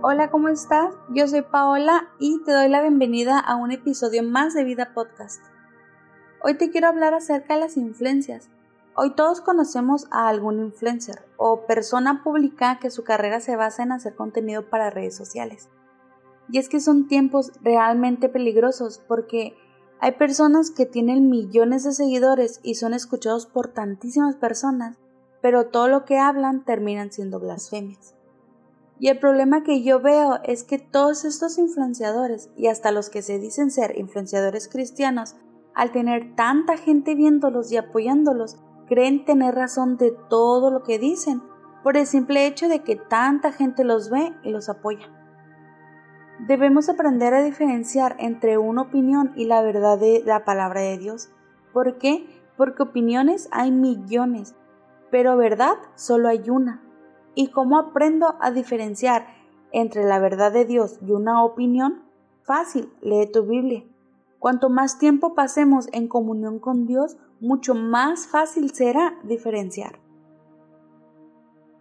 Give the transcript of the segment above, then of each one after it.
Hola, ¿cómo estás? Yo soy Paola y te doy la bienvenida a un episodio más de Vida Podcast. Hoy te quiero hablar acerca de las influencias. Hoy todos conocemos a algún influencer o persona pública que su carrera se basa en hacer contenido para redes sociales. Y es que son tiempos realmente peligrosos porque hay personas que tienen millones de seguidores y son escuchados por tantísimas personas, pero todo lo que hablan terminan siendo blasfemias. Y el problema que yo veo es que todos estos influenciadores y hasta los que se dicen ser influenciadores cristianos, al tener tanta gente viéndolos y apoyándolos, creen tener razón de todo lo que dicen, por el simple hecho de que tanta gente los ve y los apoya. Debemos aprender a diferenciar entre una opinión y la verdad de la palabra de Dios. ¿Por qué? Porque opiniones hay millones, pero verdad solo hay una. ¿Y cómo aprendo a diferenciar entre la verdad de Dios y una opinión? Fácil, lee tu Biblia. Cuanto más tiempo pasemos en comunión con Dios, mucho más fácil será diferenciar.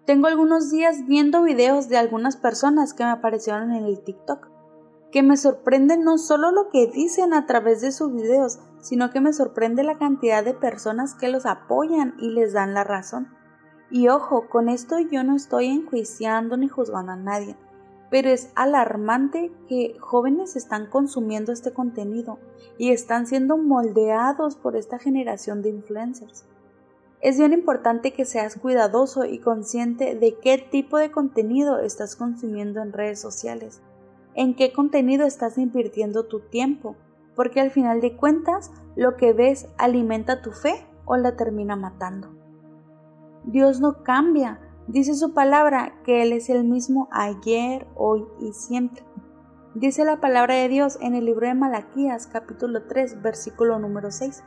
Tengo algunos días viendo videos de algunas personas que me aparecieron en el TikTok, que me sorprende no solo lo que dicen a través de sus videos, sino que me sorprende la cantidad de personas que los apoyan y les dan la razón. Y ojo, con esto yo no estoy enjuiciando ni juzgando a nadie, pero es alarmante que jóvenes están consumiendo este contenido y están siendo moldeados por esta generación de influencers. Es bien importante que seas cuidadoso y consciente de qué tipo de contenido estás consumiendo en redes sociales, en qué contenido estás invirtiendo tu tiempo, porque al final de cuentas lo que ves alimenta tu fe o la termina matando. Dios no cambia, dice su palabra que Él es el mismo ayer, hoy y siempre. Dice la palabra de Dios en el libro de Malaquías capítulo 3 versículo número 6.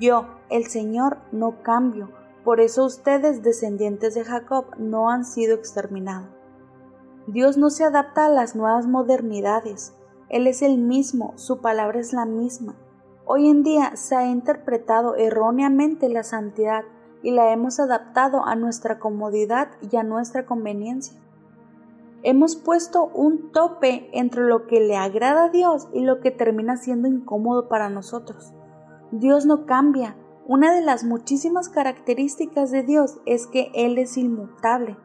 Yo, el Señor, no cambio. Por eso ustedes, descendientes de Jacob, no han sido exterminados. Dios no se adapta a las nuevas modernidades. Él es el mismo, su palabra es la misma. Hoy en día se ha interpretado erróneamente la santidad y la hemos adaptado a nuestra comodidad y a nuestra conveniencia. Hemos puesto un tope entre lo que le agrada a Dios y lo que termina siendo incómodo para nosotros. Dios no cambia. Una de las muchísimas características de Dios es que Él es inmutable.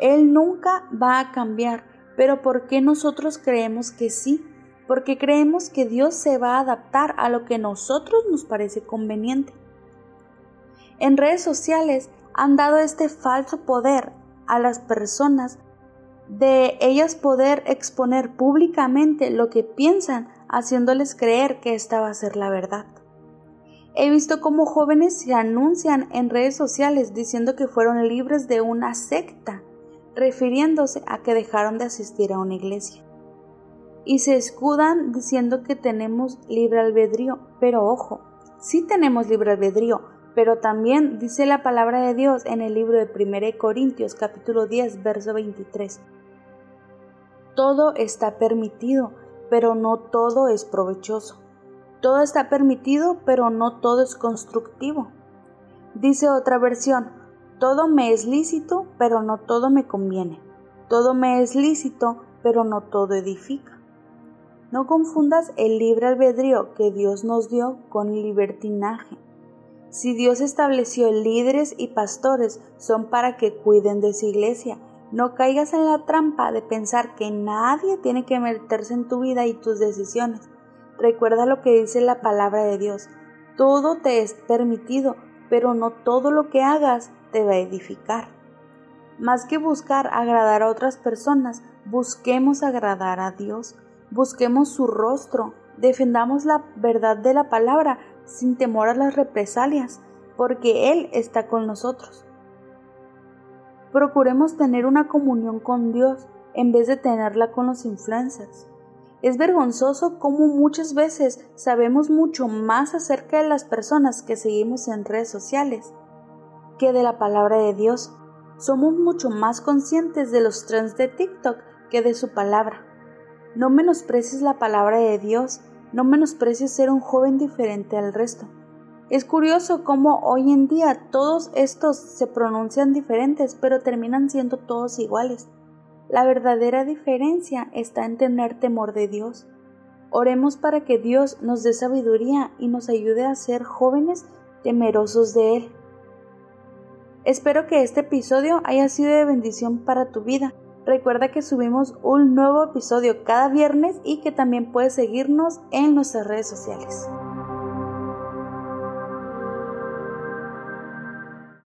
Él nunca va a cambiar. Pero ¿por qué nosotros creemos que sí? Porque creemos que Dios se va a adaptar a lo que nosotros nos parece conveniente. En redes sociales han dado este falso poder a las personas de ellas poder exponer públicamente lo que piensan, haciéndoles creer que esta va a ser la verdad. He visto cómo jóvenes se anuncian en redes sociales diciendo que fueron libres de una secta, refiriéndose a que dejaron de asistir a una iglesia. Y se escudan diciendo que tenemos libre albedrío, pero ojo, sí tenemos libre albedrío, pero también dice la palabra de Dios en el libro de 1 Corintios capítulo 10 verso 23. Todo está permitido, pero no todo es provechoso. Todo está permitido, pero no todo es constructivo. Dice otra versión, todo me es lícito, pero no todo me conviene. Todo me es lícito, pero no todo edifica. No confundas el libre albedrío que Dios nos dio con libertinaje. Si Dios estableció líderes y pastores son para que cuiden de su iglesia, no caigas en la trampa de pensar que nadie tiene que meterse en tu vida y tus decisiones. Recuerda lo que dice la palabra de Dios. Todo te es permitido, pero no todo lo que hagas te va a edificar. Más que buscar agradar a otras personas, busquemos agradar a Dios, busquemos su rostro, defendamos la verdad de la palabra sin temor a las represalias, porque Él está con nosotros. Procuremos tener una comunión con Dios en vez de tenerla con los influencers. Es vergonzoso cómo muchas veces sabemos mucho más acerca de las personas que seguimos en redes sociales que de la palabra de Dios. Somos mucho más conscientes de los trends de TikTok que de su palabra. No menosprecies la palabra de Dios, no menosprecies ser un joven diferente al resto. Es curioso cómo hoy en día todos estos se pronuncian diferentes, pero terminan siendo todos iguales. La verdadera diferencia está en tener temor de Dios. Oremos para que Dios nos dé sabiduría y nos ayude a ser jóvenes temerosos de Él. Espero que este episodio haya sido de bendición para tu vida. Recuerda que subimos un nuevo episodio cada viernes y que también puedes seguirnos en nuestras redes sociales.